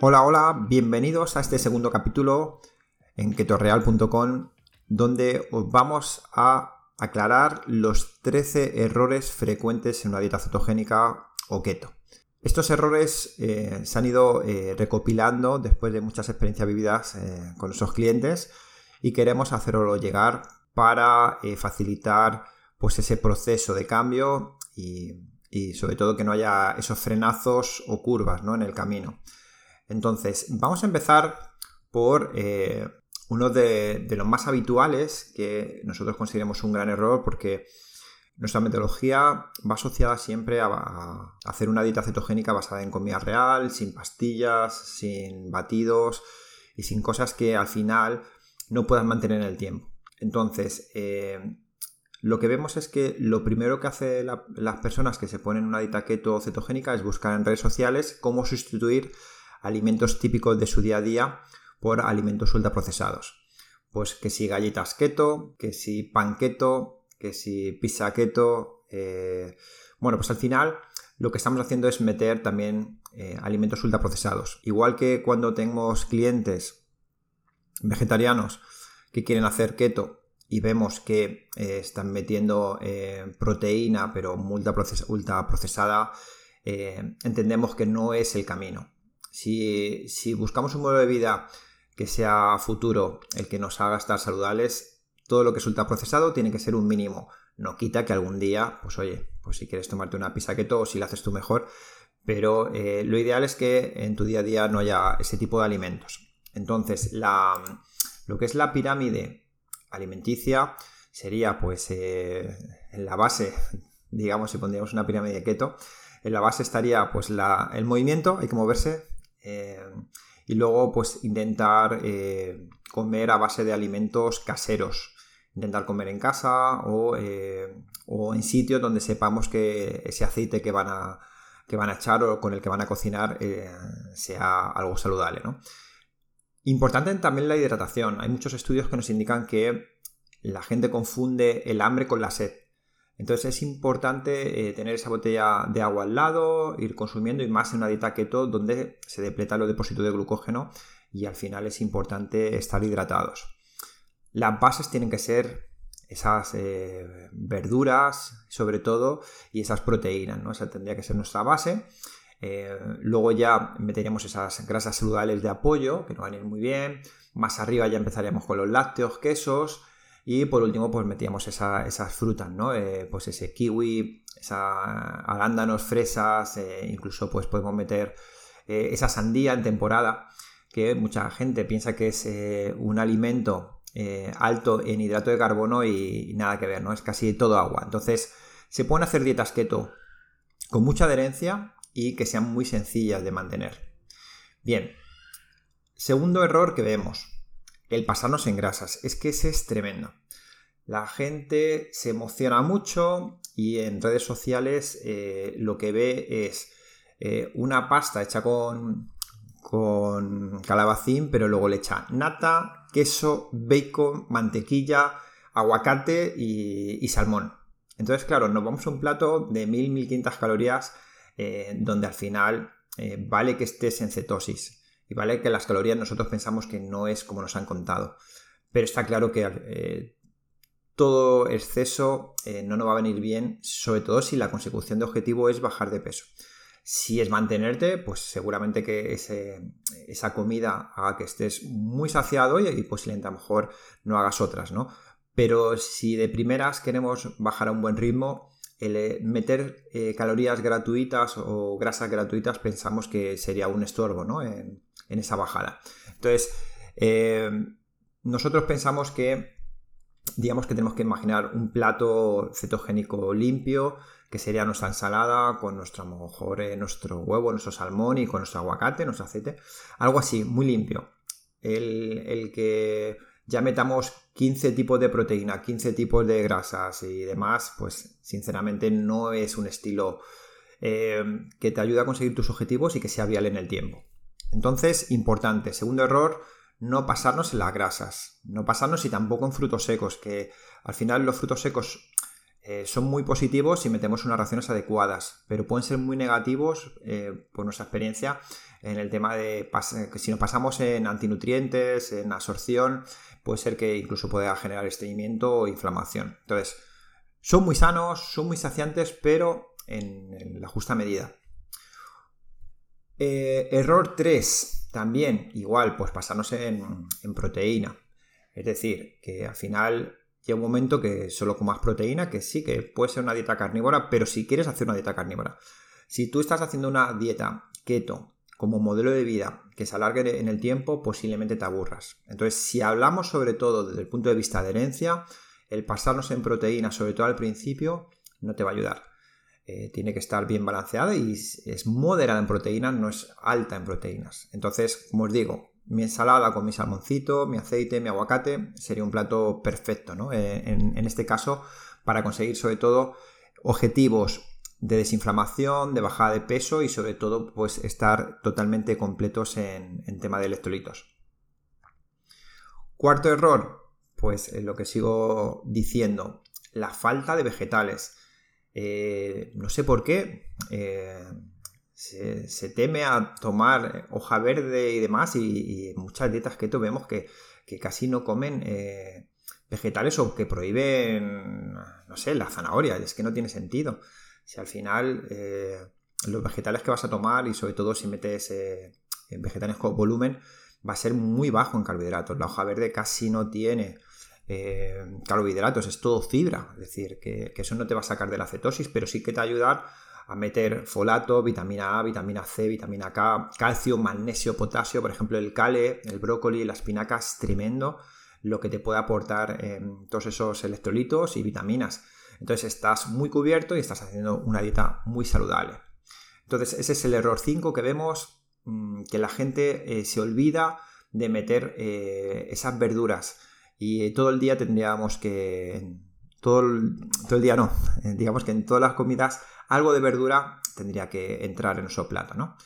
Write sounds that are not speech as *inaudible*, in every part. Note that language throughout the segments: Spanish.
Hola, hola, bienvenidos a este segundo capítulo en ketoreal.com donde os vamos a aclarar los 13 errores frecuentes en una dieta cetogénica o keto. Estos errores eh, se han ido eh, recopilando después de muchas experiencias vividas eh, con nuestros clientes y queremos hacerlo llegar para facilitar pues, ese proceso de cambio y, sobre todo que no haya esos frenazos o curvas ¿no? en el camino. Entonces, vamos a empezar por uno de, los más habituales que nosotros consideramos un gran error porque nuestra metodología va asociada siempre a, hacer una dieta cetogénica basada en comida real, sin pastillas, sin batidos y sin cosas que al final no puedas mantener en el tiempo. Entonces, eh, lo que vemos es que lo primero que hacen las personas que se ponen una dieta keto cetogénica es buscar en redes sociales cómo sustituir alimentos típicos de su día a día por alimentos ultraprocesados. Pues que si galletas keto, que si pan keto, que si pizza keto. Eh, bueno, pues al final lo que estamos haciendo es meter también eh, alimentos ultraprocesados. Igual que cuando tenemos clientes vegetarianos que quieren hacer keto y vemos que eh, están metiendo proteína pero ultraprocesada, entendemos que no es el camino. Si, buscamos un modelo de vida que sea futuro, el que nos haga estar saludables, todo lo que es ultraprocesado tiene que ser un mínimo. No quita que algún día, pues oye, pues si quieres tomarte una pizza keto o si la haces tú mejor, pero eh, lo ideal es que en tu día a día no haya ese tipo de alimentos. Entonces, lo que es la pirámide alimenticia sería pues eh, en la base, digamos, si pondríamos una pirámide keto, en la base estaría pues el movimiento, hay que moverse, eh, y luego pues intentar comer a base de alimentos caseros, intentar comer en casa eh, o, en sitios donde sepamos que ese aceite que van a, que van a echar o con el que van a cocinar eh, sea algo saludable. Importante también la hidratación. Hay muchos estudios que nos indican que la gente confunde el hambre con la sed. Entonces es importante eh, tener esa botella de agua al lado, ir consumiendo y más en una dieta keto donde se depleta los depósitos de glucógeno y al final es importante estar hidratados. Las bases tienen que ser esas eh, verduras, sobre todo, y esas proteínas, ¿no? Esa tendría que ser nuestra base. Eh, luego ya meteríamos esas grasas saludables de apoyo, que nos van a ir muy bien. Más arriba ya empezaríamos con los lácteos, quesos. Y por último, pues metíamos esas frutas, ¿no? Eh, pues ese kiwi, esa arándanos, fresas, incluso pues podemos meter esa sandía en temporada, que mucha gente piensa que es un alimento eh, alto en hidrato de carbono y, nada que ver, ¿no? Es casi todo agua. Entonces, se pueden hacer dietas keto con mucha adherencia y que sean muy sencillas de mantener. Bien, segundo error que vemos, el pasarnos en grasas. Es que ese es tremendo. La gente se emociona mucho y en redes sociales eh, lo que ve es eh, una pasta hecha con, calabacín, pero luego le echa nata, queso, bacon, mantequilla, aguacate y, salmón. Entonces, claro, nos vamos a un plato de 1000-1500 calorías eh, donde al final vale que estés en cetosis y vale que las calorías nosotros pensamos que no es como nos han contado. Pero está claro que eh, todo exceso no nos va a venir bien, sobre todo si la consecución de objetivo es bajar de peso. Si es mantenerte, pues seguramente que esa comida haga que estés muy saciado y, posiblemente a lo mejor no hagas otras, ¿no? Pero si de primeras queremos bajar a un buen ritmo, el eh, meter eh, calorías gratuitas o grasas gratuitas pensamos que sería un estorbo ¿no? Esa bajada. Entonces, eh, nosotros pensamos que, digamos que tenemos que imaginar un plato cetogénico limpio, que sería nuestra ensalada con nuestro, eh, nuestro huevo, nuestro salmón y con nuestro aguacate, nuestro aceite. Algo así, muy limpio. El, que ya metamos 15 tipos de proteína, 15 tipos de grasas y demás, pues sinceramente no es un estilo eh, que te ayude a conseguir tus objetivos y que sea viable en el tiempo. Entonces, importante, segundo error, no pasarnos en las grasas, no pasarnos y tampoco en frutos secos, que al final los frutos secos eh, son muy positivos si metemos unas raciones adecuadas, pero pueden ser muy negativos eh, por nuestra experiencia en el tema de que si nos pasamos en antinutrientes, en absorción, puede ser que incluso pueda generar estreñimiento o inflamación. Entonces, son muy sanos, son muy saciantes, pero en, la justa medida. Eh, error 3, también igual, pues pasarnos en, proteína. Es decir, que al final llega un momento que solo comas proteína, que sí, que puede ser una dieta carnívora, pero si quieres hacer una dieta carnívora, si tú estás haciendo una dieta keto como modelo de vida que se alargue en el tiempo, posiblemente te aburras. Entonces, si hablamos sobre todo desde el punto de vista de herencia, el pasarnos en proteína, sobre todo al principio, no te va a ayudar. Eh, tiene que estar bien balanceada y es moderada en proteínas, no es alta en proteínas. Entonces, como os digo, mi ensalada con mi salmoncito, mi aceite, mi aguacate, sería un plato perfecto, ¿no? Eh, en, este caso, para conseguir sobre todo objetivos de desinflamación, de bajada de peso y sobre todo, pues estar totalmente completos en, tema de electrolitos. Cuarto error, pues lo que sigo diciendo, la falta de vegetales. Eh, no sé por qué. Eh, se, teme a tomar hoja verde y demás, y, muchas dietas keto vemos que, casi no comen eh, vegetales o que prohíben, no sé, la zanahoria, es que no tiene sentido. Si al final eh, los vegetales que vas a tomar, y sobre todo si metes eh, vegetales con volumen, va a ser muy bajo en carbohidratos. La hoja verde casi no tiene carbohidratos, es todo fibra, es decir, que, eso no te va a sacar de la cetosis, pero sí que te va a ayudar a meter folato, vitamina A, vitamina C, vitamina K, calcio, magnesio, potasio, por ejemplo el cale, el brócoli, la espinaca es tremendo lo que te puede aportar todos esos electrolitos y vitaminas. Entonces estás muy cubierto y estás haciendo una dieta muy saludable. Entonces ese es el error 5 que vemos, mm, que la gente eh, se olvida de meter eh, esas verduras y eh, todo el día tendríamos que... Todo todo el día no, digamos que en todas las comidas algo de verdura tendría que entrar en nuestro plato, ¿no?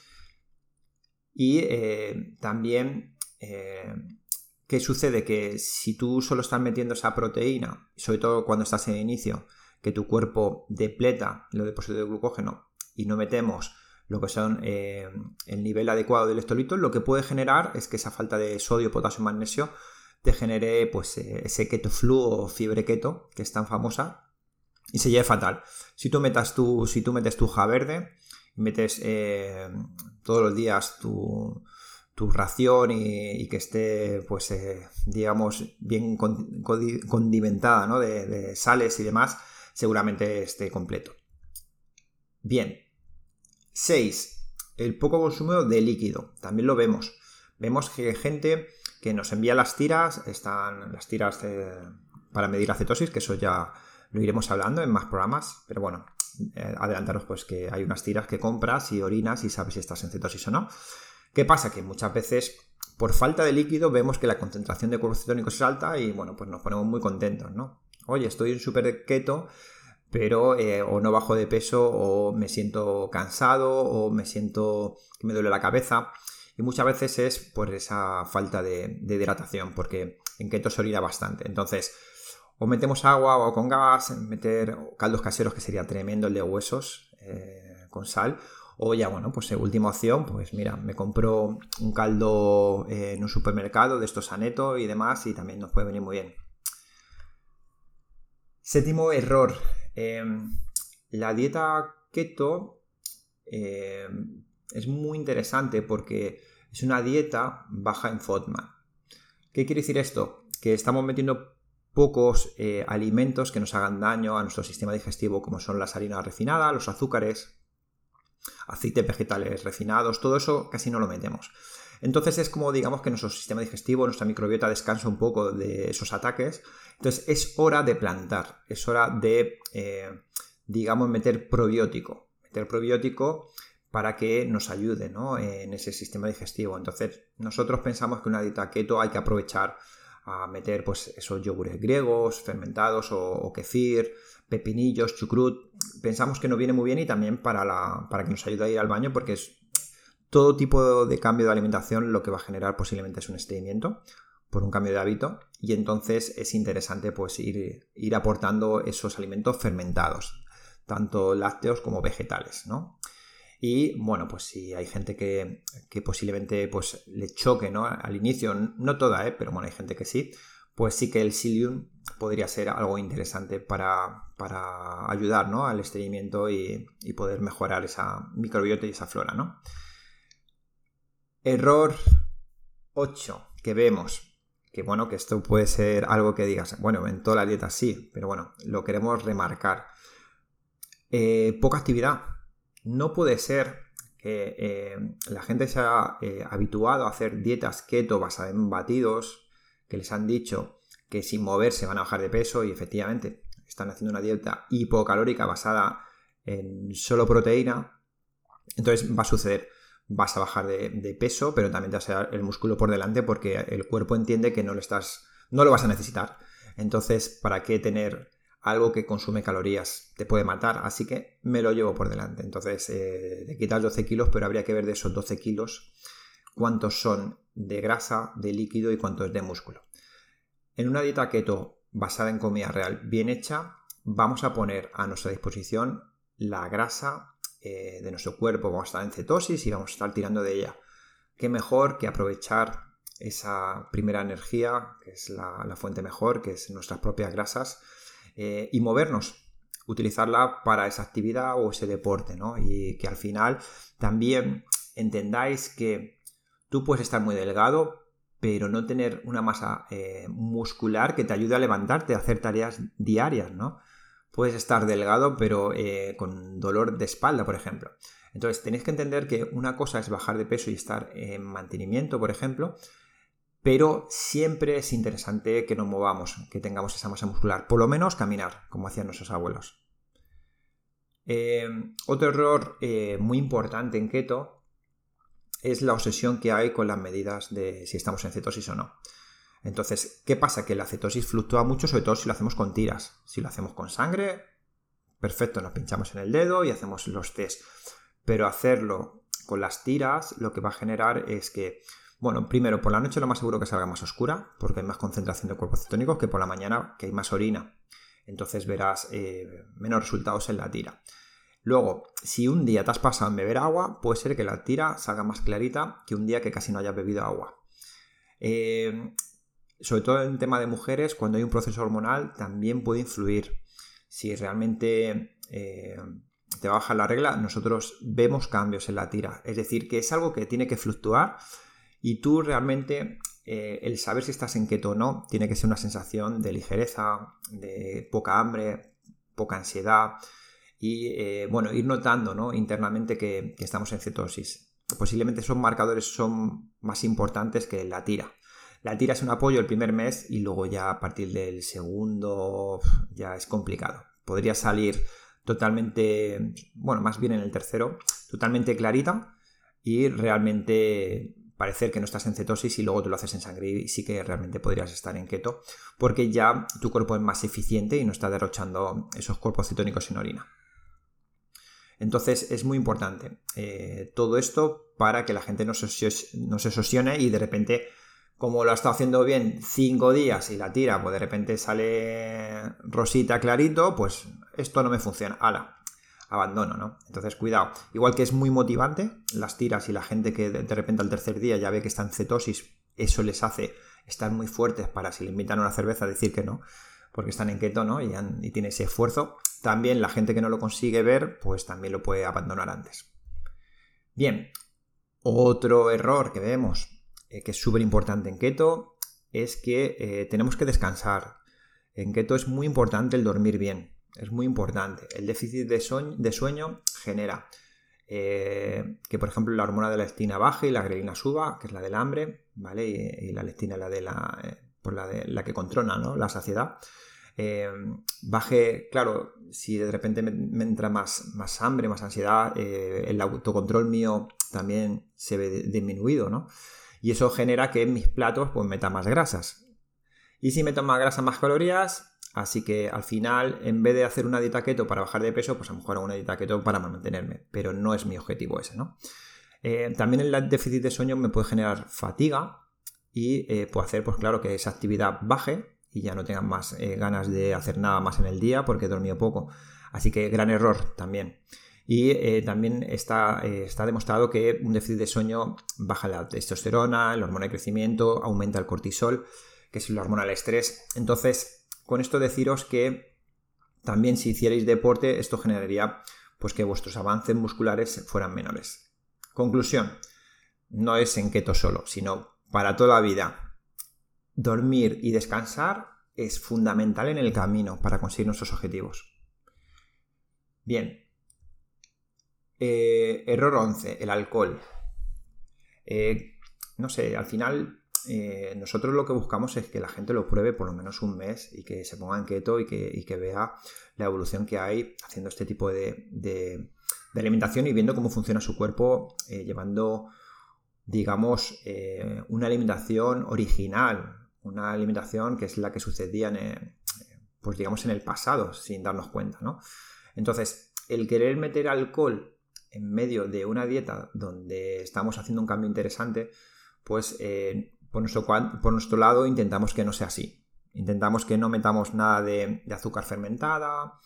Y eh, también, eh, ¿qué sucede? Que si tú solo estás metiendo esa proteína, sobre todo cuando estás en inicio, que tu cuerpo depleta los depósitos de glucógeno y no metemos lo que son eh, el nivel adecuado de electrolitos, lo que puede generar es que esa falta de sodio, potasio magnesio te genere pues, ese keto flu o fiebre keto, que es tan famosa, y se lleve fatal. Si tú, metas tu, si tú metes tu hoja verde, metes eh, todos los días tu, ración y, que esté, pues, eh, digamos, bien condimentada, ¿no? De, sales y demás, seguramente esté completo. Bien. 6. El poco consumo de líquido. También lo vemos. Vemos que gente que nos envía las tiras, están las tiras para medir la cetosis, que eso ya lo iremos hablando en más programas, pero bueno, eh, adelantaros pues que hay unas tiras que compras y orinas y sabes si estás en cetosis o no. ¿Qué pasa? Que muchas veces por falta de líquido vemos que la concentración de cuerpos cetónicos es alta y bueno, pues nos ponemos muy contentos, ¿no? Oye, estoy en súper keto, pero eh, o no bajo de peso o me siento cansado o me siento que me duele la cabeza. Y muchas veces es por esa falta de, de hidratación, porque en keto se orina bastante. Entonces, o metemos agua o con gas, meter caldos caseros, que sería tremendo el de huesos eh, con sal. O ya, bueno, pues última opción, pues mira, me compro un caldo eh, en un supermercado de estos aneto y demás y también nos puede venir muy bien. Séptimo error. La dieta keto es muy interesante porque es una dieta baja en FODMAP. ¿Qué quiere decir esto? Que estamos metiendo pocos eh, alimentos que nos hagan daño a nuestro sistema digestivo, como son las harinas refinadas, los azúcares, aceites vegetales refinados, todo eso casi no lo metemos. Entonces es como digamos que nuestro sistema digestivo, nuestra microbiota descansa un poco de esos ataques. Entonces es hora de plantar, es hora de, eh, digamos, meter probiótico. Meter probiótico para que nos ayude en ese sistema digestivo. Entonces nosotros pensamos que una dieta keto hay que aprovechar a meter pues esos yogures griegos, fermentados o, kefir, pepinillos, chucrut. Pensamos que no viene muy bien y también para, la, para que nos ayude a ir al baño porque es todo tipo de cambio de alimentación lo que va a generar posiblemente es un estreñimiento por un cambio de hábito y entonces es interesante pues ir, ir aportando esos alimentos fermentados, tanto lácteos como vegetales, ¿no? Y bueno, pues si hay gente que, posiblemente pues, le choque ¿no? al inicio, no toda, ¿eh? pero bueno, hay gente que sí, pues sí que el psyllium podría ser algo interesante para, ayudar ¿no? al estreñimiento y, poder mejorar esa microbiota y esa flora. ¿no? Error 8 que vemos. Que bueno, que esto puede ser algo que digas, bueno, en toda la dieta sí, pero bueno, lo queremos remarcar. Eh, poca actividad. No puede ser que eh, la gente se ha eh, habituado a hacer dietas keto basadas en batidos, que les han dicho que sin moverse van a bajar de peso y efectivamente están haciendo una dieta hipocalórica basada en solo proteína, entonces va a suceder, vas a bajar de, peso, pero también te vas a el músculo por delante porque el cuerpo entiende que no lo estás, no lo vas a necesitar. Entonces, ¿para qué tener algo que consume calorías? Te puede matar, así que me lo llevo por delante. Entonces, eh, te quitas 12 kilos, pero habría que ver de esos 12 kilos cuántos son de grasa, de líquido y cuántos de músculo. En una dieta keto basada en comida real bien hecha, vamos a poner a nuestra disposición la grasa eh, de nuestro cuerpo. Vamos a estar en cetosis y vamos a estar tirando de ella. Qué mejor que aprovechar esa primera energía, que es la, fuente mejor, que es nuestras propias grasas, eh, y movernos, utilizarla para esa actividad o ese deporte, ¿no? Y que al final también entendáis que Tú puedes estar muy delgado, pero no tener una masa eh, muscular que te ayude a levantarte, a hacer tareas diarias, ¿no? Puedes estar delgado, pero eh, con dolor de espalda, por ejemplo. Entonces, tenéis que entender que una cosa es bajar de peso y estar en mantenimiento, por ejemplo, pero siempre es interesante que nos movamos, que tengamos esa masa muscular, por lo menos caminar, como hacían nuestros abuelos. Eh, otro error muy importante en keto es la obsesión que hay con las medidas de si estamos en cetosis o no. Entonces, ¿qué pasa? Que la cetosis fluctúa mucho, sobre todo si lo hacemos con tiras. Si lo hacemos con sangre, perfecto, nos pinchamos en el dedo y hacemos los test. Pero hacerlo con las tiras lo que va a generar es que, bueno, primero, por la noche lo más seguro que salga más oscura, porque hay más concentración de cuerpos cetónicos que por la mañana, que hay más orina. Entonces verás eh, menos resultados en la tira. Luego, si un día te has pasado en beber agua, puede ser que la tira salga más clarita que un día que casi no hayas bebido agua. Eh, sobre todo en tema de mujeres, cuando hay un proceso hormonal, también puede influir. Si realmente eh, te baja la regla, nosotros vemos cambios en la tira. Es decir, que es algo que tiene que fluctuar y tú realmente eh, el saber si estás en keto o no tiene que ser una sensación de ligereza, de poca hambre, poca ansiedad y eh, bueno, ir notando ¿no? internamente que, estamos en cetosis. Posiblemente esos marcadores son más importantes que la tira. La tira es un apoyo el primer mes y luego ya a partir del segundo ya es complicado. Podría salir totalmente, bueno, más bien en el tercero, totalmente clarita y realmente parecer que no estás en cetosis y luego tú lo haces en sangre y sí que realmente podrías estar en keto porque ya tu cuerpo es más eficiente y no está derrochando esos cuerpos cetónicos en orina. Entonces es muy importante eh, todo esto para que la gente no se, se y de repente, como lo ha estado haciendo bien cinco días y la tira, pues de repente sale rosita clarito, pues esto no me funciona. Ala, abandono, ¿no? Entonces cuidado. Igual que es muy motivante las tiras y la gente que de repente al tercer día ya ve que está en cetosis, eso les hace estar muy fuertes para si le invitan a una cerveza decir que no porque están en keto, ¿no? Y, y tiene ese esfuerzo. También la gente que no lo consigue ver, pues también lo puede abandonar antes. Bien, otro error que vemos, eh, que es súper importante en keto, es que eh, tenemos que descansar. En keto es muy importante el dormir bien, es muy importante. El déficit de, sueño, genera eh, que, por ejemplo, la hormona de la leptina baje y la grelina suba, que es la del hambre, ¿vale? Y, la leptina la de la, por la, de, la que controla ¿no? la saciedad. Eh, baje, claro, si de repente me, entra más, más, hambre, más ansiedad, eh, el autocontrol mío también se ve disminuido, ¿no? Y eso genera que en mis platos pues meta más grasas. Y si meto más grasa, más calorías, así que al final, en vez de hacer una dieta keto para bajar de peso, pues a lo mejor hago una dieta keto para mantenerme, pero no es mi objetivo ese, ¿no? Eh, también el déficit de sueño me puede generar fatiga, y eh, puede hacer, pues claro, que esa actividad baje y ya no tengan más eh, ganas de hacer nada más en el día porque he dormido poco. Así que gran error también. Y eh, también está, está, demostrado que un déficit de sueño baja la testosterona, el hormona de crecimiento, aumenta el cortisol, que es la hormona del estrés. Entonces, con esto deciros que también si hicierais deporte, esto generaría pues que vuestros avances musculares fueran menores. Conclusión, no es en keto solo, sino para toda la vida. Dormir y descansar es fundamental en el camino para conseguir nuestros objetivos. Bien. Eh, error 11, el alcohol. Eh, no sé, al final eh, nosotros lo que buscamos es que la gente lo pruebe por lo menos un mes y que se ponga en keto y que, vea la evolución que hay haciendo este tipo de, alimentación y viendo cómo funciona su cuerpo, llevando digamos, eh, una alimentación original, una alimentación que es la que sucedía en, pues digamos, en el pasado, sin darnos cuenta, ¿no? Entonces, el querer meter alcohol en medio de una dieta donde estamos haciendo un cambio interesante, pues eh, por, nuestro, por, nuestro, lado intentamos que no sea así. Intentamos que no metamos nada de azúcar fermentada,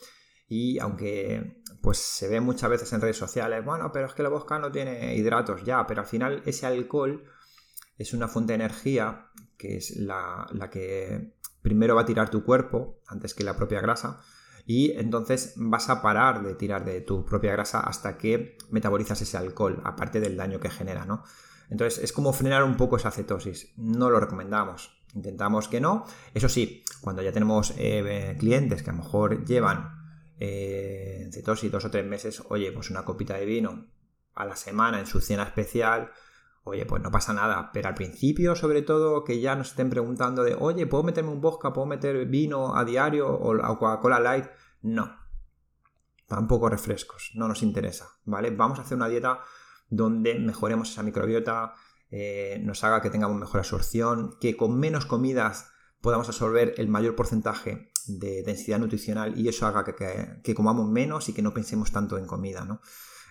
y aunque pues se ve muchas veces en redes sociales, bueno, pero es que la vodka no tiene hidratos ya, pero al final ese alcohol es una fuente de energía que es la, que primero va a tirar tu cuerpo antes que la propia grasa y entonces vas a parar de tirar de tu propia grasa hasta que metabolizas ese alcohol, aparte del daño que genera, ¿no? Entonces es como frenar un poco esa cetosis, no lo recomendamos, intentamos que no, eso sí, cuando ya tenemos eh, clientes que a lo mejor llevan eh, cetosis dos o tres meses, oye, pues una copita de vino a la semana en su cena especial, oye, pues no pasa nada. Pero al principio, sobre todo, que ya nos estén preguntando de, oye, ¿puedo meterme un vodka? ¿Puedo meter vino a diario o Coca-Cola Light? No. Tampoco refrescos, no nos interesa, ¿vale? Vamos a hacer una dieta donde mejoremos esa microbiota, eh, nos haga que tengamos mejor absorción, que con menos comidas podamos absorber el mayor porcentaje de densidad nutricional y eso haga que, comamos menos y que no pensemos tanto en comida, ¿no?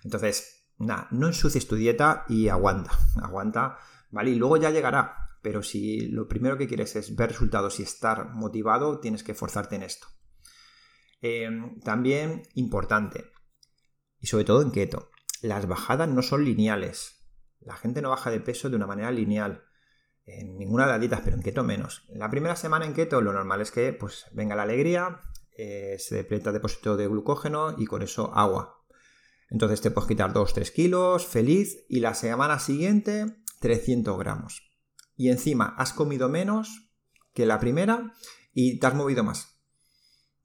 Entonces, nada, no ensucies tu dieta y aguanta, *laughs* aguanta, ¿vale? Y luego ya llegará, pero si lo primero que quieres es ver resultados y estar motivado, tienes que forzarte en esto. Em, también importante, y sobre todo en keto, las bajadas no son lineales. La gente no baja de peso de una manera lineal en ninguna de las dietas, pero en keto menos. La primera semana en keto lo normal es que pues, venga la alegría, eh, se depleta depósito de glucógeno y con eso agua. Entonces te puedes quitar 2-3 kilos, feliz, y la semana siguiente 300 gramos. Y encima has comido menos que la primera y te has movido más.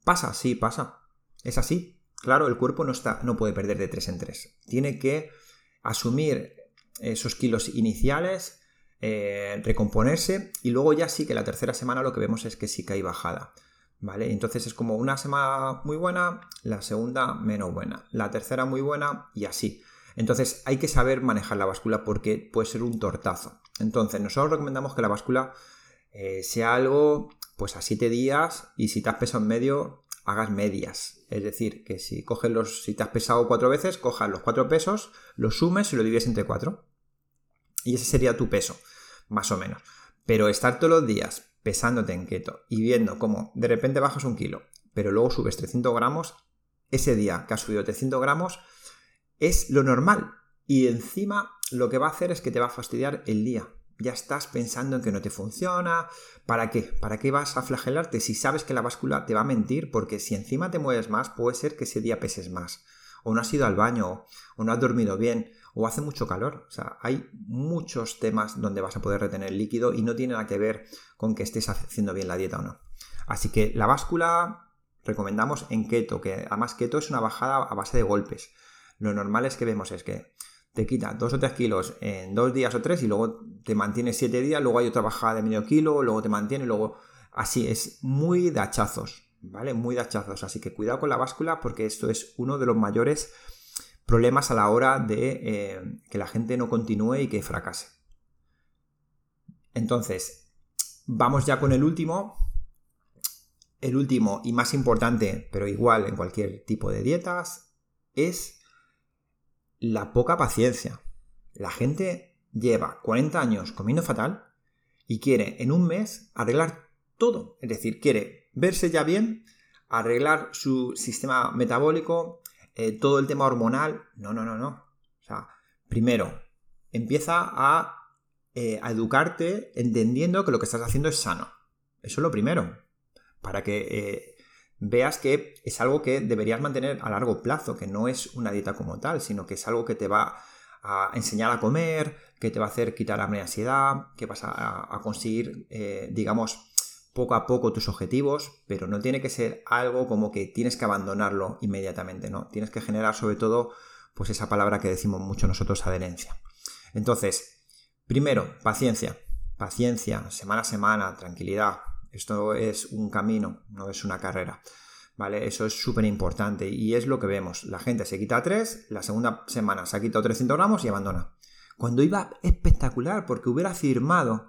¿Pasa? Sí, pasa. Es así. Claro, el cuerpo no, está, no puede perder de 3 en 3. Tiene que asumir esos kilos iniciales eh, recomponerse y luego ya sí que la tercera semana lo que vemos es que sí que hay bajada. ¿Vale? Entonces es como una semana muy buena, la segunda menos buena, la tercera muy buena y así. Entonces hay que saber manejar la báscula porque puede ser un tortazo. Entonces nosotros recomendamos que la báscula eh, sea algo pues a 7 días y si te has pesado en medio hagas medias. Es decir, que si coges los, si te has pesado cuatro veces, cojas los cuatro pesos, los sumes y lo divides entre cuatro. Y ese sería tu peso, más o menos. Pero estar todos los días pesándote en keto y viendo cómo de repente bajas un kilo, pero luego subes 300 gramos, ese día que has subido 300 gramos es lo normal. Y encima lo que va a hacer es que te va a fastidiar el día. Ya estás pensando en que no te funciona. ¿Para qué? ¿Para qué vas a flagelarte si sabes que la báscula te va a mentir? Porque si encima te mueves más, puede ser que ese día peses más. O no has ido al baño, o no has dormido bien, o hace mucho calor. O sea, hay muchos temas donde vas a poder retener líquido y no tiene nada que ver con que estés haciendo bien la dieta o no. Así que la báscula recomendamos en keto, que además keto es una bajada a base de golpes. Lo normal es que vemos es que te quita 2 o 3 kilos en 2 días o 3 y luego te mantiene 7 días, luego hay otra bajada de medio kilo, luego te mantiene, luego así, es muy de hachazos, ¿vale? Muy de hachazos, así que cuidado con la báscula porque esto es uno de los mayores problemas a la hora de eh, que la gente no continúe y que fracase. Entonces, vamos ya con el último. El último y más importante, pero igual en cualquier tipo de dietas, es la poca paciencia. La gente lleva 40 años comiendo fatal y quiere en un mes arreglar todo. Es decir, quiere verse ya bien, arreglar su sistema metabólico, eh, todo el tema hormonal. No, no, no, no. O sea, primero, empieza eh, a, educarte entendiendo que lo que estás haciendo es sano. Eso es lo primero. Para que eh, veas que es algo que deberías mantener a largo plazo, que no es una dieta como tal, sino que es algo que te va a enseñar a comer, que te va a hacer quitar la ansiedad, que vas a, conseguir, eh, digamos, poco a poco tus objetivos, pero no tiene que ser algo como que tienes que abandonarlo inmediatamente, ¿no? Tienes que generar sobre todo, pues esa palabra que decimos mucho nosotros, adherencia. Entonces, primero, paciencia. Paciencia, semana a semana, tranquilidad. Esto es un camino, no es una carrera. ¿Vale? Eso es súper importante y es lo que vemos. La gente se quita 3, la segunda semana se ha quitado 300 gramos y abandona. Cuando iba espectacular, porque hubiera firmado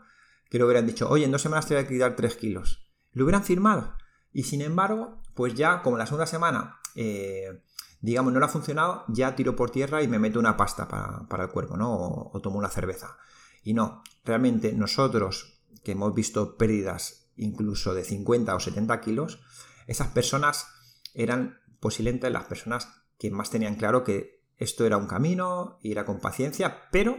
que le hubieran dicho, oye, en dos semanas te voy a quitar 3 kilos. Lo hubieran firmado. Y sin embargo, pues ya como la segunda semana, eh, digamos, no le ha funcionado, ya tiro por tierra y me meto una pasta para, el cuerpo, ¿no? O tomo una cerveza. Y no, realmente nosotros que hemos visto pérdidas incluso de 50 o 70 kilos, esas personas eran posiblemente las personas que más tenían claro que esto era un camino, era con paciencia, pero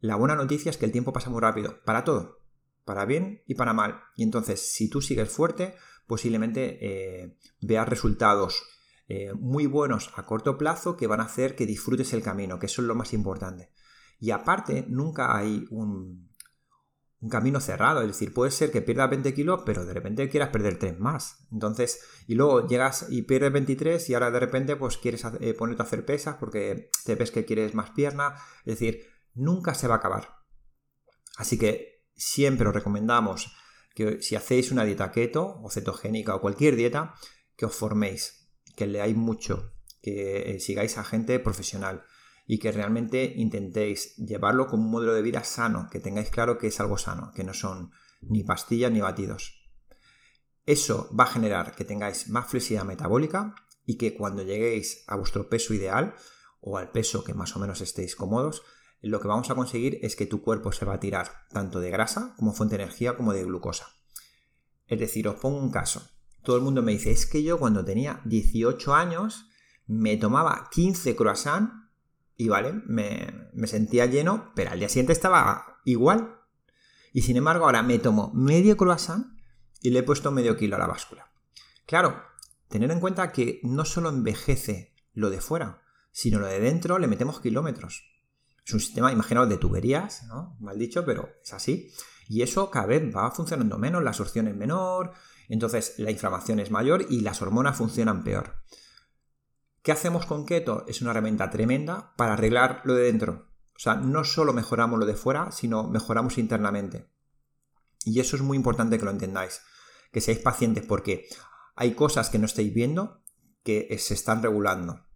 la buena noticia es que el tiempo pasa muy rápido, para todo, para bien y para mal. Y entonces, si tú sigues fuerte, posiblemente eh, veas resultados eh, muy buenos a corto plazo que van a hacer que disfrutes el camino, que eso es lo más importante. Y aparte, nunca hay un, un camino cerrado. Es decir, puede ser que pierdas 20 kilos, pero de repente quieras perder 3 más. Entonces, y luego llegas y pierdes 23 y ahora de repente pues quieres eh, ponerte a hacer pesas porque te ves que quieres más pierna. Es decir, nunca se va a acabar. Así que siempre os recomendamos que si hacéis una dieta keto o cetogénica o cualquier dieta, que os forméis, que leáis mucho, que eh, sigáis a gente profesional y que realmente intentéis llevarlo como un modelo de vida sano, que tengáis claro que es algo sano, que no son ni pastillas ni batidos. Eso va a generar que tengáis más flexibilidad metabólica y que cuando lleguéis a vuestro peso ideal o al peso que más o menos estéis cómodos, lo que vamos a conseguir es que tu cuerpo se va a tirar tanto de grasa como fuente de energía como de glucosa. Es decir, os pongo un caso. Todo el mundo me dice, es que yo cuando tenía 18 años me tomaba 15 croissants y vale, me, sentía lleno, pero al día siguiente estaba igual. Y sin embargo, ahora me tomo medio croissant y le he puesto medio kilo a la báscula. Claro, tener en cuenta que no solo envejece lo de fuera, sino lo de dentro le metemos kilómetros. Es un sistema, imaginaos, de tuberías, ¿no? Mal dicho, pero es así. Y eso cada vez va funcionando menos, la absorción es menor, entonces la inflamación es mayor y las hormonas funcionan peor. ¿Qué hacemos con keto? Es una herramienta tremenda para arreglar lo de dentro. O sea, no solo mejoramos lo de fuera, sino mejoramos internamente. Y eso es muy importante que lo entendáis, que seáis pacientes porque hay cosas que no estáis viendo que se están regulando.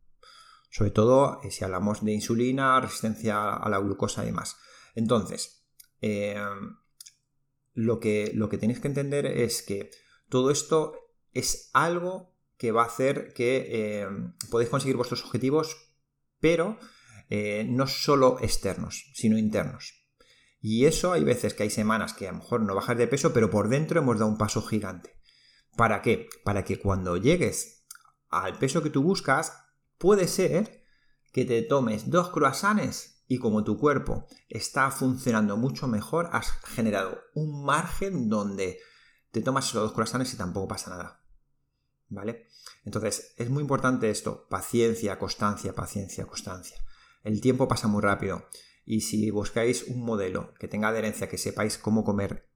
Sobre todo eh, si hablamos de insulina, resistencia a la glucosa y demás. Entonces, eh, lo, que, lo que tenéis que entender es que todo esto es algo que va a hacer que eh, podéis conseguir vuestros objetivos, pero eh, no solo externos, sino internos. Y eso hay veces que hay semanas que a lo mejor no bajas de peso, pero por dentro hemos dado un paso gigante. ¿Para qué? Para que cuando llegues al peso que tú buscas, puede ser que te tomes dos croissants y como tu cuerpo está funcionando mucho mejor, has generado un margen donde te tomas esos dos croissants y tampoco pasa nada. ¿Vale? Entonces, es muy importante esto, paciencia, constancia, paciencia, constancia. El tiempo pasa muy rápido y si buscáis un modelo que tenga adherencia, que sepáis cómo comer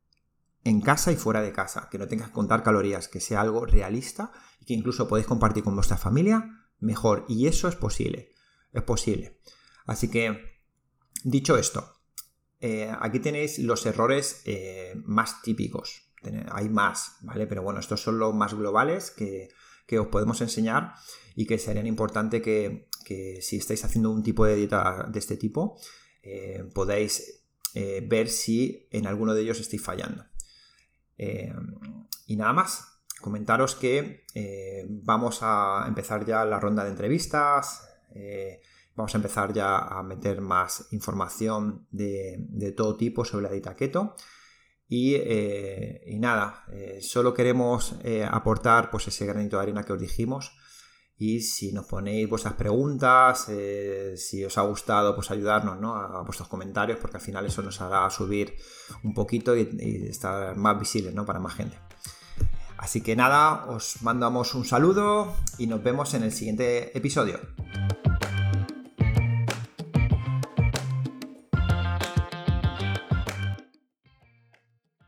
en casa y fuera de casa, que no tengas que contar calorías, que sea algo realista y que incluso podéis compartir con vuestra familia, mejor. Y eso es posible, es posible. Así que, dicho esto, eh, aquí tenéis los errores eh, más típicos hay más, ¿vale? Pero bueno, estos son los más globales que, os podemos enseñar y que serían importante que, si estáis haciendo un tipo de dieta de este tipo, eh, podáis eh, ver si en alguno de ellos estáis fallando. Eh, y nada más, comentaros que vamos a empezar ya la ronda de entrevistas, vamos a empezar ya a meter más información de, de todo tipo sobre la dieta keto. Y, nada, solo queremos aportar pues, ese granito de arena que os dijimos y si nos ponéis vuestras preguntas, eh, si os ha gustado, pues ayudarnos a, vuestros comentarios, porque al final eso nos hará subir un poquito y, estar más visibles ¿no? para más gente. Así que nada, os mandamos un saludo y nos vemos en el siguiente episodio.